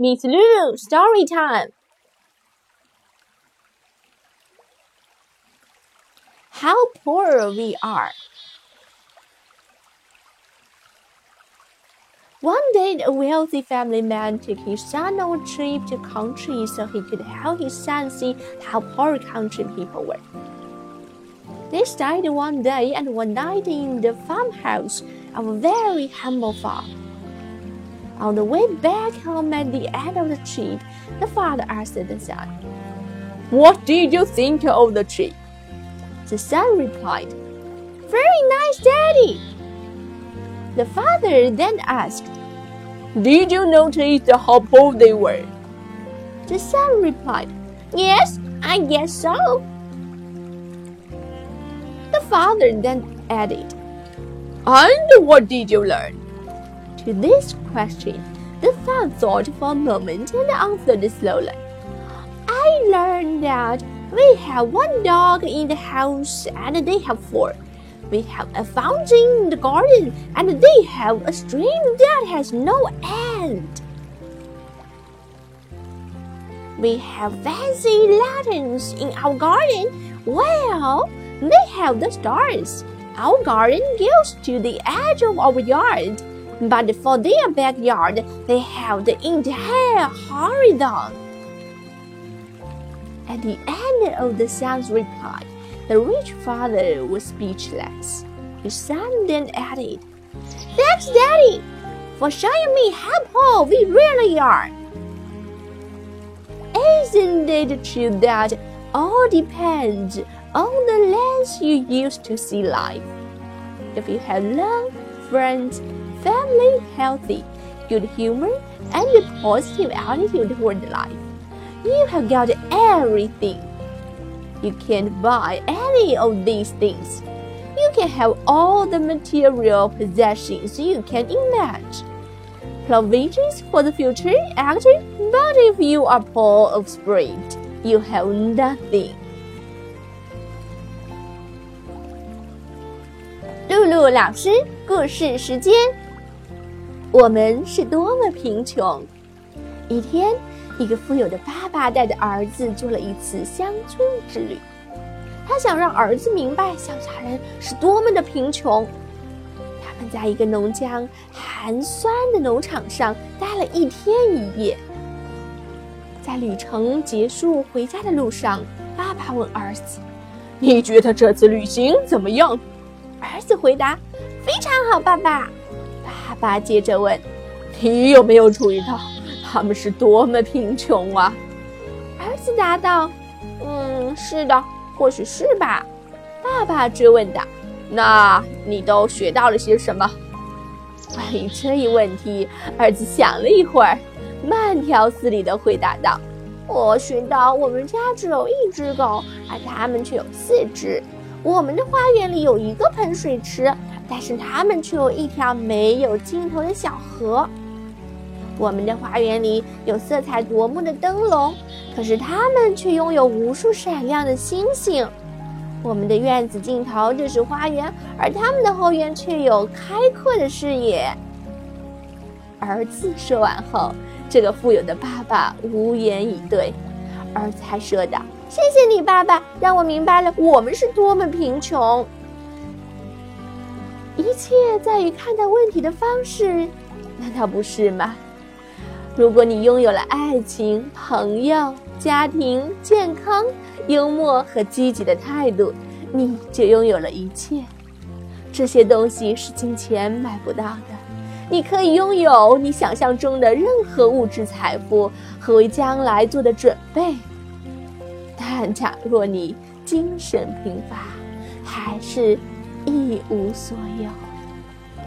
Miss Lulu, story time. How poor we are. One day, a wealthy family man took his son on a trip to country so he could help his son see how poor country people were. They stayed one day and one night in the farmhouse of a very humble farm. On the way back home at the end of the trip, the father asked the son, What did you think of the trip? The son replied, Very nice, Daddy. The father then asked, Did you notice how poor they were? The son replied, Yes, I guess so. The father then added, And what did you learn? To this question, the son thought for a moment and answered slowly. I learned that we have one dog in the house and they have four. We have a fountain in the garden and they have a stream that has no end. We have fancy lanterns in our garden. Well, they have the stars. Our garden goes to the edge of our yard, but for their backyard, they have the entire horizon. At the end of the son's reply, the rich father was speechless. His son then added, Thanks, Daddy, for showing me how poor we really are. Isn't it true that all depends on the lens you use to see life? If you have love, friends, family, healthy, good humor, and a positive attitude toward life, you have got everything. You can't buy any of these things. You can have all the material possessions you can imagine. Provisions for the future, actually, but if you are poor of spirit, you have nothing. 露露老师故事时间， 我们是多么贫穷！一天，一个富有的爸爸带着儿子做了一次乡村之旅。他想让儿子明白乡下人是多么的贫穷。他们在一个农家寒酸的农场上待了一天一夜。在旅程结束回家的路上，爸爸问儿子：“你觉得这次旅行怎么样？”儿子回答：“非常好，爸爸。”爸爸接着问：“你有没有注意到他们是多么贫穷啊？”儿子答道：“嗯，是的，或许是吧。”爸爸追问道：“那你都学到了些什么？”关于这一问题，儿子想了一会儿，慢条斯理地回答道：“我学到我们家只有一只狗，而他们却有四只。”我们的花园里有一个喷水池，但是他们却有一条没有尽头的小河。我们的花园里有色彩夺目的灯笼，可是他们却拥有无数闪亮的星星。我们的院子尽头就是花园，而他们的后院却有开阔的视野。儿子说完后，这个富有的爸爸无言以对。儿子还说道。谢谢你，爸爸，让我明白了我们是多么贫穷。一切在于看待问题的方式，难道不是吗？如果你拥有了爱情、朋友、家庭、健康、幽默和积极的态度，你就拥有了一切。这些东西是金钱买不到的。你可以拥有你想象中的任何物质财富和为将来做的准备。但假若你精神贫乏，还是一无所有。